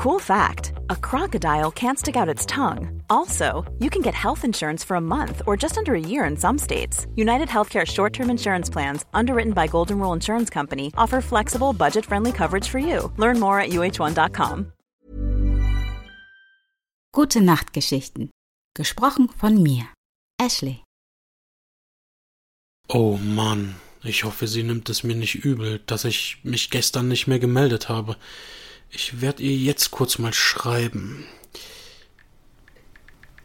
Cool fact a crocodile can't stick out its tongue. Also, you can get health insurance for a month or just under a year in some states. United Healthcare short term insurance plans, underwritten by Golden Rule Insurance Company, offer flexible, budget friendly coverage for you. Learn more at uh1.com. Gute Nachtgeschichten. Gesprochen von mir, Ashley. Oh Mann, ich hoffe, sie nimmt es mir nicht übel, dass ich mich gestern nicht mehr gemeldet habe. Ich werde ihr jetzt kurz mal schreiben.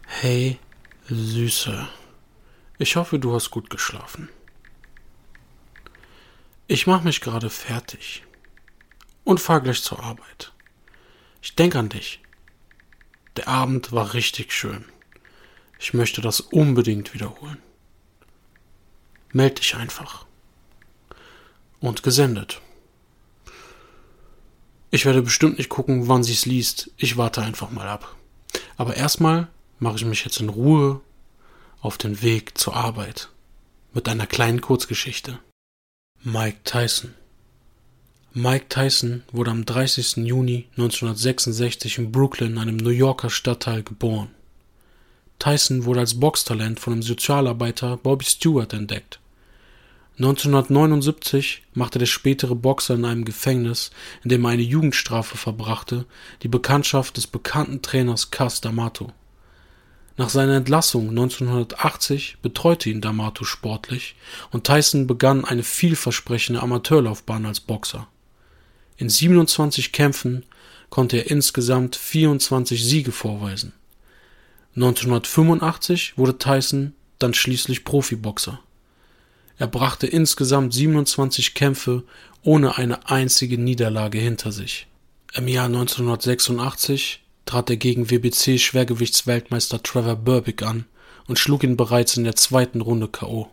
Hey, Süße. Ich hoffe, du hast gut geschlafen. Ich mache mich gerade fertig und fahr gleich zur Arbeit. Ich denke an dich. Der Abend war richtig schön. Ich möchte das unbedingt wiederholen. Meld dich einfach. Und gesendet. Ich werde bestimmt nicht gucken, wann sie es liest. Ich warte einfach mal ab. Aber erstmal mache ich mich jetzt in Ruhe auf den Weg zur Arbeit mit einer kleinen Kurzgeschichte. Mike Tyson. Mike Tyson wurde am 30. Juni 1966 in Brooklyn, einem New Yorker Stadtteil, geboren. Tyson wurde als Boxtalent von dem Sozialarbeiter Bobby Stewart entdeckt. 1979 machte der spätere Boxer in einem Gefängnis, in dem er eine Jugendstrafe verbrachte, die Bekanntschaft des bekannten Trainers Cas D'Amato. Nach seiner Entlassung 1980 betreute ihn D'Amato sportlich und Tyson begann eine vielversprechende Amateurlaufbahn als Boxer. In 27 Kämpfen konnte er insgesamt 24 Siege vorweisen. 1985 wurde Tyson dann schließlich Profiboxer. Er brachte insgesamt 27 Kämpfe ohne eine einzige Niederlage hinter sich. Im Jahr 1986 trat er gegen WBC-Schwergewichtsweltmeister Trevor Burbick an und schlug ihn bereits in der zweiten Runde K.O.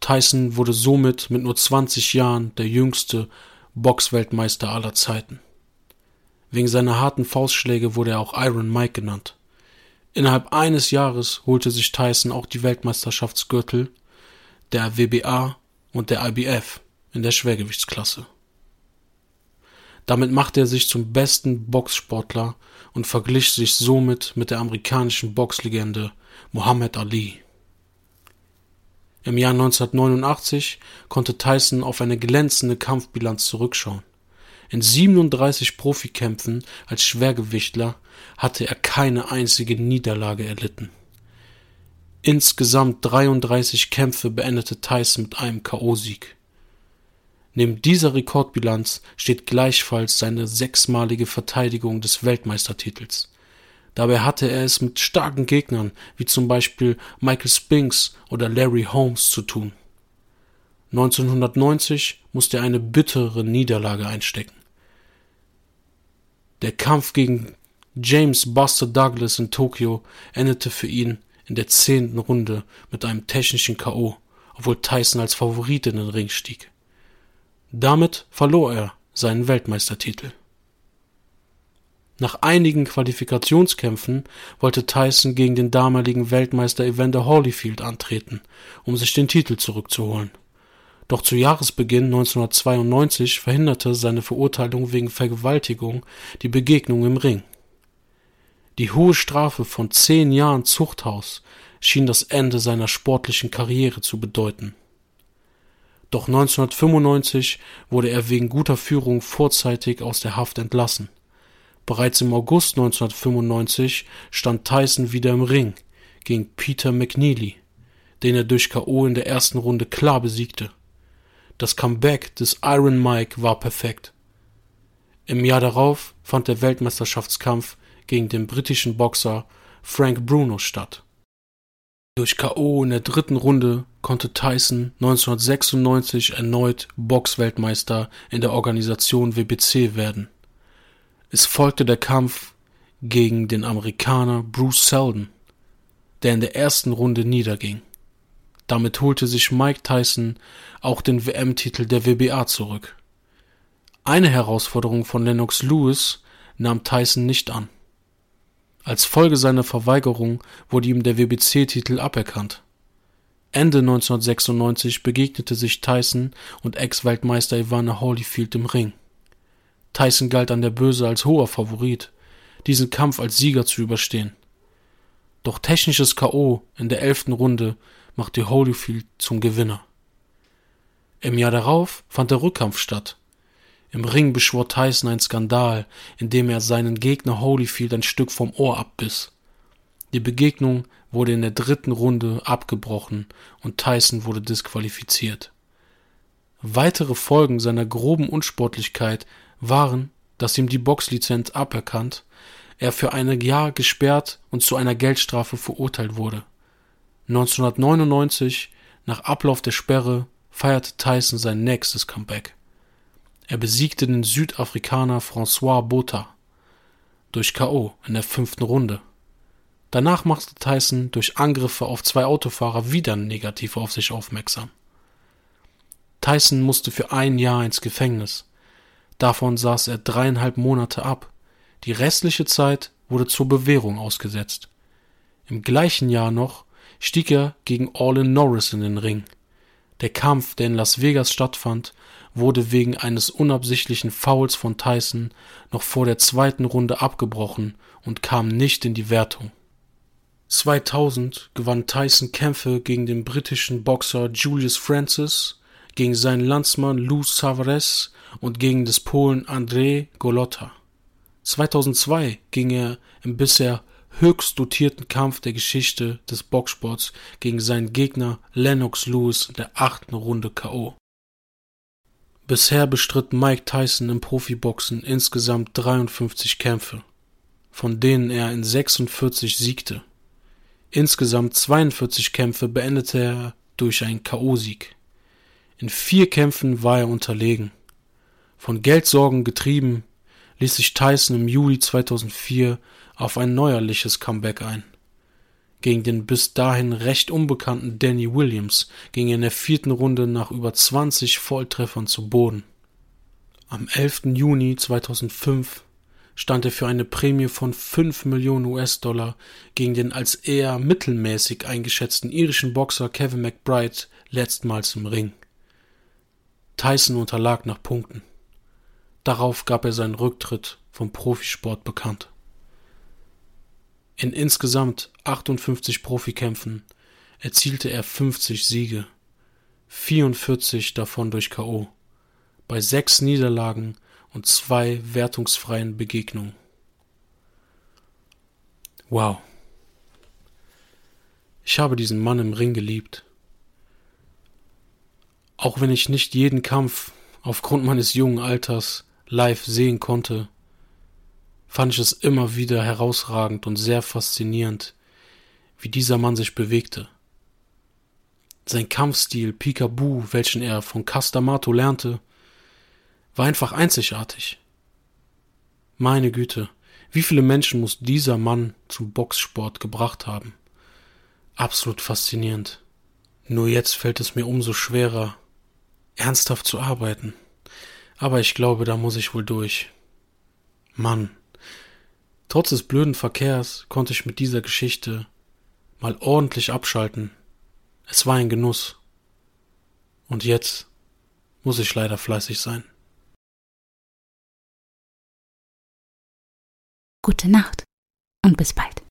Tyson wurde somit mit nur 20 Jahren der jüngste Boxweltmeister aller Zeiten. Wegen seiner harten Faustschläge wurde er auch Iron Mike genannt. Innerhalb eines Jahres holte sich Tyson auch die Weltmeisterschaftsgürtel der WBA und der IBF in der Schwergewichtsklasse. Damit machte er sich zum besten Boxsportler und verglich sich somit mit der amerikanischen Boxlegende Muhammad Ali. Im Jahr 1989 konnte Tyson auf eine glänzende Kampfbilanz zurückschauen. In 37 Profikämpfen als Schwergewichtler hatte er keine einzige Niederlage erlitten. Insgesamt 33 Kämpfe beendete Tyson mit einem K.O.-Sieg. Neben dieser Rekordbilanz steht gleichfalls seine sechsmalige Verteidigung des Weltmeistertitels. Dabei hatte er es mit starken Gegnern wie zum Beispiel Michael Spinks oder Larry Holmes zu tun. 1990 musste er eine bittere Niederlage einstecken. Der Kampf gegen James Buster Douglas in Tokio endete für ihn in der zehnten Runde mit einem technischen K.O., obwohl Tyson als Favorit in den Ring stieg. Damit verlor er seinen Weltmeistertitel. Nach einigen Qualifikationskämpfen wollte Tyson gegen den damaligen Weltmeister Evander Holyfield antreten, um sich den Titel zurückzuholen. Doch zu Jahresbeginn 1992 verhinderte seine Verurteilung wegen Vergewaltigung die Begegnung im Ring. Die hohe Strafe von zehn Jahren Zuchthaus schien das Ende seiner sportlichen Karriere zu bedeuten. Doch 1995 wurde er wegen guter Führung vorzeitig aus der Haft entlassen. Bereits im August 1995 stand Tyson wieder im Ring gegen Peter McNeely, den er durch K.O. in der ersten Runde klar besiegte. Das Comeback des Iron Mike war perfekt. Im Jahr darauf fand der Weltmeisterschaftskampf gegen den britischen Boxer Frank Bruno statt. Durch KO in der dritten Runde konnte Tyson 1996 erneut Boxweltmeister in der Organisation WBC werden. Es folgte der Kampf gegen den Amerikaner Bruce Seldon, der in der ersten Runde niederging. Damit holte sich Mike Tyson auch den WM-Titel der WBA zurück. Eine Herausforderung von Lennox Lewis nahm Tyson nicht an. Als Folge seiner Verweigerung wurde ihm der WBC-Titel aberkannt. Ende 1996 begegnete sich Tyson und Ex-Weltmeister Ivana Holyfield im Ring. Tyson galt an der Böse als hoher Favorit, diesen Kampf als Sieger zu überstehen. Doch technisches K.O. in der elften Runde machte Holyfield zum Gewinner. Im Jahr darauf fand der Rückkampf statt. Im Ring beschwor Tyson einen Skandal, indem er seinen Gegner Holyfield ein Stück vom Ohr abbiss. Die Begegnung wurde in der dritten Runde abgebrochen und Tyson wurde disqualifiziert. Weitere Folgen seiner groben Unsportlichkeit waren, dass ihm die Boxlizenz aberkannt, er für ein Jahr gesperrt und zu einer Geldstrafe verurteilt wurde. 1999, nach Ablauf der Sperre, feierte Tyson sein nächstes Comeback. Er besiegte den Südafrikaner François Botha durch K.O. in der fünften Runde. Danach machte Tyson durch Angriffe auf zwei Autofahrer wieder negativ auf sich aufmerksam. Tyson musste für ein Jahr ins Gefängnis. Davon saß er dreieinhalb Monate ab. Die restliche Zeit wurde zur Bewährung ausgesetzt. Im gleichen Jahr noch stieg er gegen Orlin Norris in den Ring. Der Kampf, der in Las Vegas stattfand, wurde wegen eines unabsichtlichen Fouls von Tyson noch vor der zweiten Runde abgebrochen und kam nicht in die Wertung. 2000 gewann Tyson Kämpfe gegen den britischen Boxer Julius Francis, gegen seinen Landsmann Lou Savares und gegen des Polen Andrzej Golota. 2002 ging er im bisher höchst dotierten Kampf der Geschichte des Boxsports gegen seinen Gegner Lennox Lewis in der achten Runde K.O. Bisher bestritt Mike Tyson im Profiboxen insgesamt 53 Kämpfe, von denen er in 46 siegte. Insgesamt 42 Kämpfe beendete er durch einen K.O.-Sieg. In vier Kämpfen war er unterlegen. Von Geldsorgen getrieben, ließ sich Tyson im Juli 2004 auf ein neuerliches Comeback ein. Gegen den bis dahin recht unbekannten Danny Williams ging er in der vierten Runde nach über 20 Volltreffern zu Boden. Am 11. Juni 2005 stand er für eine Prämie von 5 Millionen US-Dollar gegen den als eher mittelmäßig eingeschätzten irischen Boxer Kevin McBride letztmals im Ring. Tyson unterlag nach Punkten. Darauf gab er seinen Rücktritt vom Profisport bekannt. In insgesamt 58 Profikämpfen erzielte er 50 Siege, 44 davon durch K.O., bei sechs Niederlagen und zwei wertungsfreien Begegnungen. Wow. Ich habe diesen Mann im Ring geliebt. Auch wenn ich nicht jeden Kampf aufgrund meines jungen Alters live sehen konnte, fand ich es immer wieder herausragend und sehr faszinierend, wie dieser Mann sich bewegte. Sein Kampfstil Picaboo, welchen er von Castamato lernte, war einfach einzigartig. Meine Güte, wie viele Menschen muss dieser Mann zum Boxsport gebracht haben? Absolut faszinierend. Nur jetzt fällt es mir umso schwerer, ernsthaft zu arbeiten. Aber ich glaube, da muss ich wohl durch. Mann, Trotz des blöden Verkehrs konnte ich mit dieser Geschichte mal ordentlich abschalten. Es war ein Genuss. Und jetzt muss ich leider fleißig sein. Gute Nacht und bis bald.